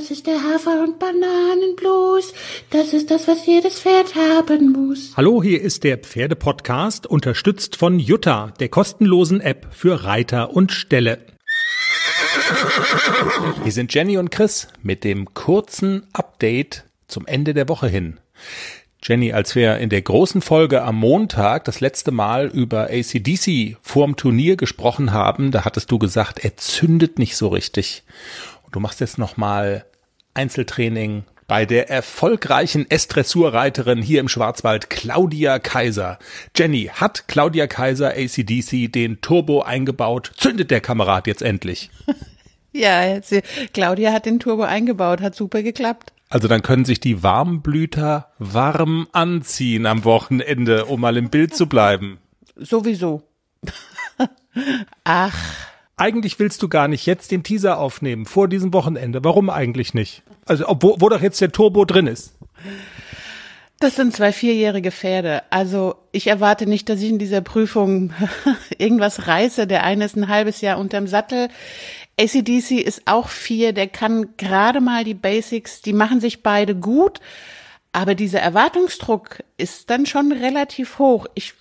Das ist der Hafer- und Bananenblues. Das ist das, was jedes Pferd haben muss. Hallo, hier ist der Pferdepodcast, unterstützt von Jutta, der kostenlosen App für Reiter und Ställe. Hier sind Jenny und Chris mit dem kurzen Update zum Ende der Woche hin. Jenny, als wir in der großen Folge am Montag das letzte Mal über ACDC vorm Turnier gesprochen haben, da hattest du gesagt, er zündet nicht so richtig. Und du machst jetzt nochmal Einzeltraining bei der erfolgreichen S-Dressurreiterin hier im Schwarzwald, Claudia Kaiser. Jenny, hat Claudia Kaiser ACDC den Turbo eingebaut? Zündet der Kamerad jetzt endlich? Ja, Claudia hat den Turbo eingebaut, hat super geklappt. Also dann können sich die Warmblüter warm anziehen am Wochenende, um mal im Bild zu bleiben. Sowieso. Ach. Eigentlich willst du gar nicht jetzt den Teaser aufnehmen vor diesem Wochenende. Warum eigentlich nicht? Also, obwohl, wo doch jetzt der Turbo drin ist. Das sind zwei vierjährige Pferde. Also ich erwarte nicht, dass ich in dieser Prüfung irgendwas reiße. Der eine ist ein halbes Jahr unterm Sattel. ACDC ist auch vier, der kann gerade mal die Basics, die machen sich beide gut, aber dieser Erwartungsdruck ist dann schon relativ hoch. Ich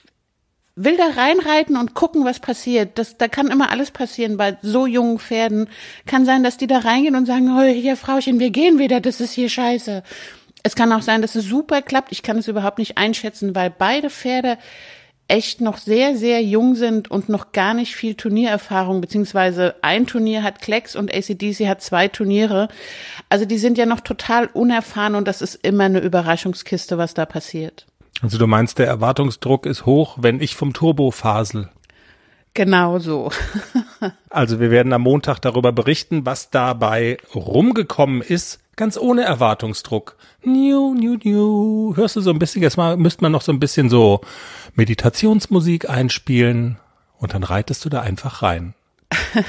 will da reinreiten und gucken, was passiert. Das, da kann immer alles passieren bei so jungen Pferden. Kann sein, dass die da reingehen und sagen, oh, hier, Frauchen, wir gehen wieder, das ist hier scheiße. Es kann auch sein, dass es super klappt. Ich kann es überhaupt nicht einschätzen, weil beide Pferde echt noch sehr, sehr jung sind und noch gar nicht viel Turniererfahrung, beziehungsweise ein Turnier hat Klecks und ACDC hat zwei Turniere. Also die sind ja noch total unerfahren und das ist immer eine Überraschungskiste, was da passiert. Also du meinst, der Erwartungsdruck ist hoch, wenn ich vom Turbo fasel. Genau so. also wir werden am Montag darüber berichten, was dabei rumgekommen ist, ganz ohne Erwartungsdruck. New, new, new. Hörst du so ein bisschen, jetzt mal müsste man noch so ein bisschen so Meditationsmusik einspielen und dann reitest du da einfach rein.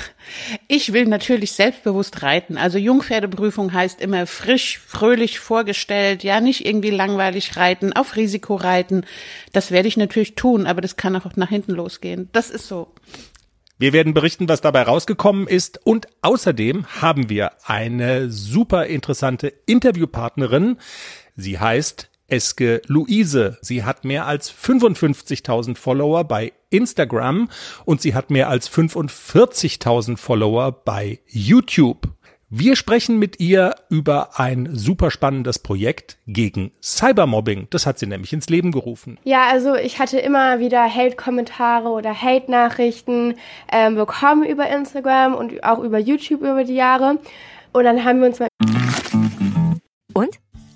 Ich will natürlich selbstbewusst reiten. Also Jungpferdeprüfung heißt immer frisch, fröhlich vorgestellt, ja, nicht irgendwie langweilig reiten, auf Risiko reiten. Das werde ich natürlich tun, aber das kann auch nach hinten losgehen. Das ist so. Wir werden berichten, was dabei rausgekommen ist und außerdem haben wir eine super interessante Interviewpartnerin. Sie heißt Eske Luise. Sie hat mehr als 55.000 Follower bei Instagram und sie hat mehr als 45.000 Follower bei YouTube. Wir sprechen mit ihr über ein super spannendes Projekt gegen Cybermobbing. Das hat sie nämlich ins Leben gerufen. Ja, also ich hatte immer wieder Hate-Kommentare oder Hate-Nachrichten ähm, bekommen über Instagram und auch über YouTube über die Jahre. Und dann haben wir uns mal. Und?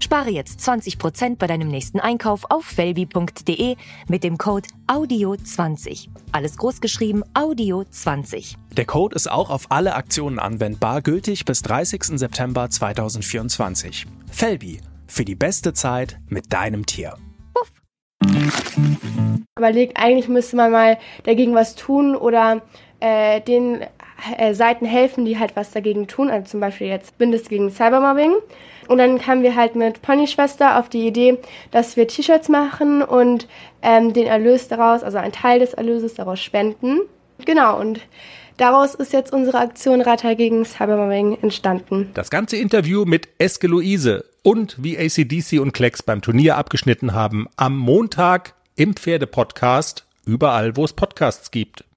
Spare jetzt 20% bei deinem nächsten Einkauf auf felbi.de mit dem Code AUDIO20. Alles großgeschrieben AUDIO20. Der Code ist auch auf alle Aktionen anwendbar, gültig bis 30. September 2024. Felbi, für die beste Zeit mit deinem Tier. Puff. Überlegt, eigentlich müsste man mal dagegen was tun oder äh, den äh, Seiten helfen, die halt was dagegen tun. Also zum Beispiel jetzt Bündnis gegen Cybermobbing. Und dann kamen wir halt mit Ponyschwester auf die Idee, dass wir T-Shirts machen und ähm, den Erlös daraus, also einen Teil des Erlöses daraus spenden. Genau, und daraus ist jetzt unsere Aktion Reiter gegen Cybermobbing entstanden. Das ganze Interview mit Eske Luise und wie ACDC und Klecks beim Turnier abgeschnitten haben, am Montag im Pferdepodcast, überall, wo es Podcasts gibt.